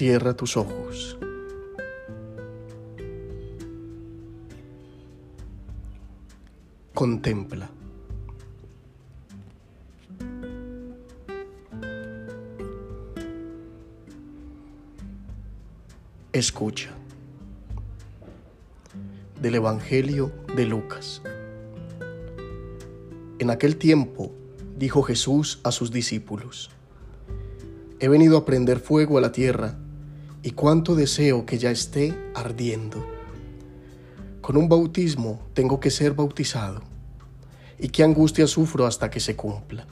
Cierra tus ojos. Contempla. Escucha. Del Evangelio de Lucas. En aquel tiempo dijo Jesús a sus discípulos, He venido a prender fuego a la tierra, y cuánto deseo que ya esté ardiendo. Con un bautismo tengo que ser bautizado, y qué angustia sufro hasta que se cumpla.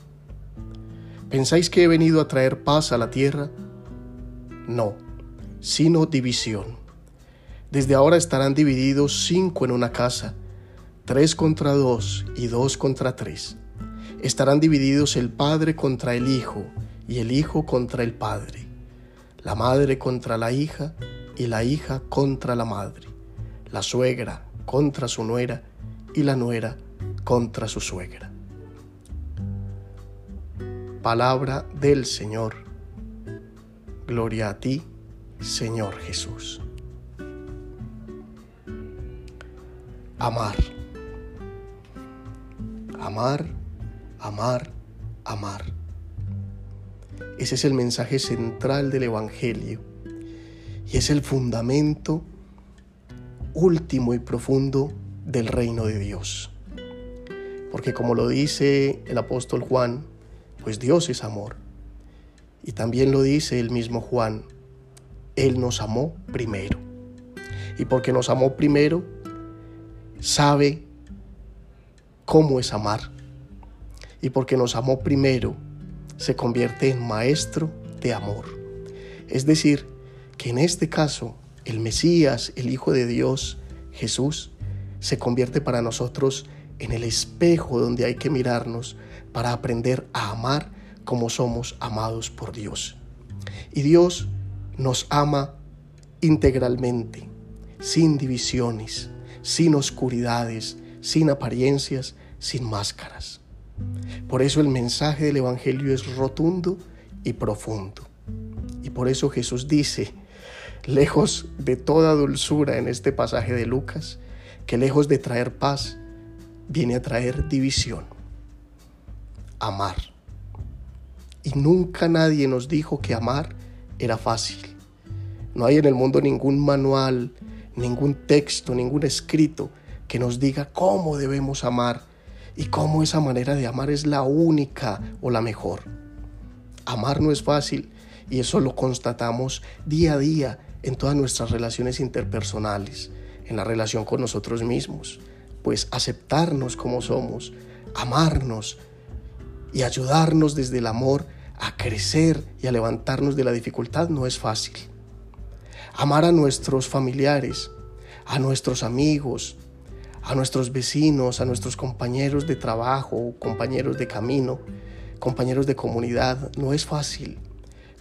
¿Pensáis que he venido a traer paz a la tierra? No, sino división. Desde ahora estarán divididos cinco en una casa, tres contra dos y dos contra tres. Estarán divididos el padre contra el hijo, y el hijo contra el padre, la madre contra la hija y la hija contra la madre, la suegra contra su nuera y la nuera contra su suegra. Palabra del Señor. Gloria a ti, Señor Jesús. Amar. Amar, amar, amar. Ese es el mensaje central del Evangelio y es el fundamento último y profundo del reino de Dios. Porque como lo dice el apóstol Juan, pues Dios es amor. Y también lo dice el mismo Juan, Él nos amó primero. Y porque nos amó primero, sabe cómo es amar. Y porque nos amó primero, se convierte en maestro de amor. Es decir, que en este caso el Mesías, el Hijo de Dios, Jesús, se convierte para nosotros en el espejo donde hay que mirarnos para aprender a amar como somos amados por Dios. Y Dios nos ama integralmente, sin divisiones, sin oscuridades, sin apariencias, sin máscaras. Por eso el mensaje del Evangelio es rotundo y profundo. Y por eso Jesús dice, lejos de toda dulzura en este pasaje de Lucas, que lejos de traer paz, viene a traer división. Amar. Y nunca nadie nos dijo que amar era fácil. No hay en el mundo ningún manual, ningún texto, ningún escrito que nos diga cómo debemos amar y cómo esa manera de amar es la única o la mejor. Amar no es fácil y eso lo constatamos día a día en todas nuestras relaciones interpersonales, en la relación con nosotros mismos, pues aceptarnos como somos, amarnos y ayudarnos desde el amor a crecer y a levantarnos de la dificultad no es fácil. Amar a nuestros familiares, a nuestros amigos, a nuestros vecinos, a nuestros compañeros de trabajo, compañeros de camino, compañeros de comunidad, no es fácil,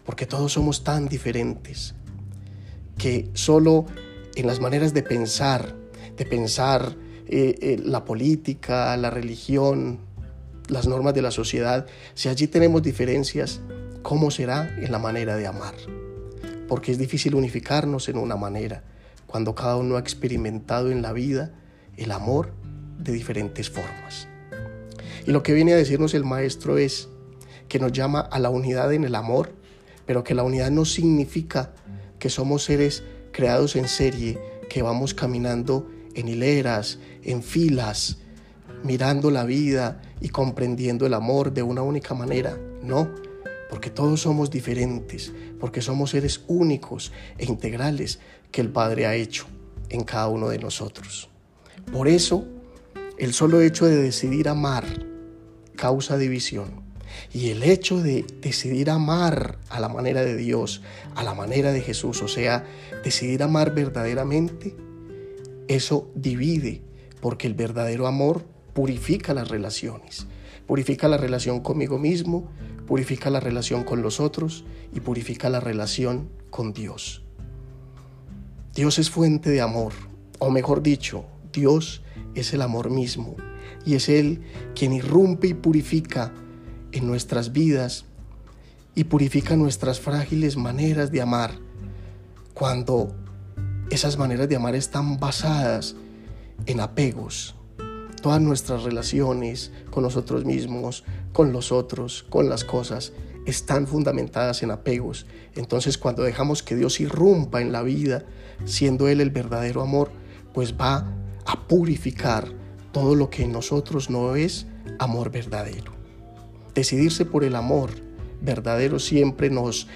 porque todos somos tan diferentes, que solo en las maneras de pensar, de pensar eh, eh, la política, la religión, las normas de la sociedad, si allí tenemos diferencias, ¿cómo será en la manera de amar? Porque es difícil unificarnos en una manera, cuando cada uno ha experimentado en la vida el amor de diferentes formas. Y lo que viene a decirnos el maestro es que nos llama a la unidad en el amor, pero que la unidad no significa que somos seres creados en serie, que vamos caminando en hileras, en filas, mirando la vida y comprendiendo el amor de una única manera. No, porque todos somos diferentes, porque somos seres únicos e integrales que el Padre ha hecho en cada uno de nosotros. Por eso, el solo hecho de decidir amar causa división. Y el hecho de decidir amar a la manera de Dios, a la manera de Jesús, o sea, decidir amar verdaderamente, eso divide, porque el verdadero amor purifica las relaciones. Purifica la relación conmigo mismo, purifica la relación con los otros y purifica la relación con Dios. Dios es fuente de amor, o mejor dicho, Dios es el amor mismo y es Él quien irrumpe y purifica en nuestras vidas y purifica nuestras frágiles maneras de amar cuando esas maneras de amar están basadas en apegos. Todas nuestras relaciones con nosotros mismos, con los otros, con las cosas, están fundamentadas en apegos. Entonces cuando dejamos que Dios irrumpa en la vida, siendo Él el verdadero amor, pues va a purificar todo lo que en nosotros no es amor verdadero. Decidirse por el amor verdadero siempre nos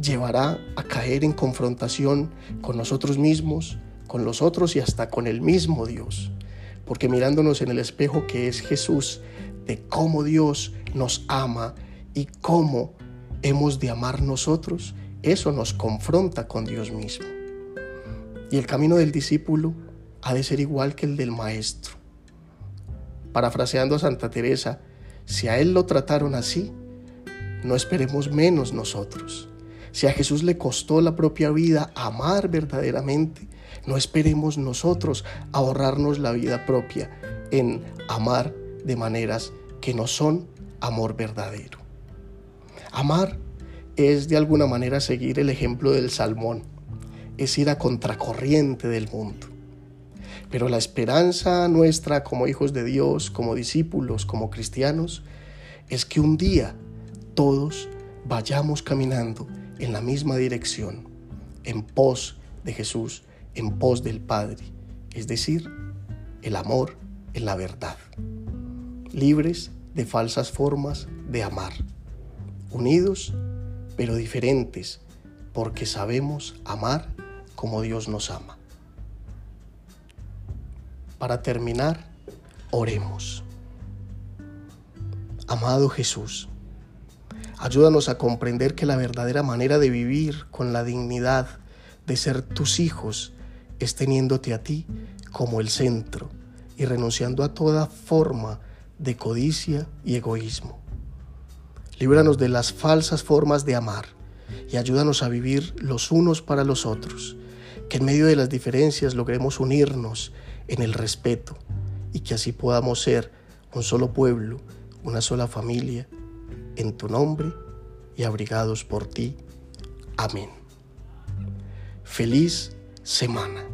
llevará a caer en confrontación con nosotros mismos, con los otros y hasta con el mismo Dios. Porque mirándonos en el espejo que es Jesús, de cómo Dios nos ama y cómo hemos de amar nosotros, eso nos confronta con Dios mismo. Y el camino del discípulo ha de ser igual que el del maestro. Parafraseando a Santa Teresa, si a él lo trataron así, no esperemos menos nosotros. Si a Jesús le costó la propia vida amar verdaderamente, no esperemos nosotros ahorrarnos la vida propia en amar de maneras que no son amor verdadero. Amar es de alguna manera seguir el ejemplo del salmón, es ir a contracorriente del mundo. Pero la esperanza nuestra como hijos de Dios, como discípulos, como cristianos, es que un día todos vayamos caminando en la misma dirección, en pos de Jesús, en pos del Padre, es decir, el amor en la verdad, libres de falsas formas de amar, unidos pero diferentes, porque sabemos amar como Dios nos ama. Para terminar, oremos. Amado Jesús, ayúdanos a comprender que la verdadera manera de vivir con la dignidad de ser tus hijos es teniéndote a ti como el centro y renunciando a toda forma de codicia y egoísmo. Líbranos de las falsas formas de amar y ayúdanos a vivir los unos para los otros, que en medio de las diferencias logremos unirnos en el respeto y que así podamos ser un solo pueblo, una sola familia, en tu nombre y abrigados por ti. Amén. Feliz semana.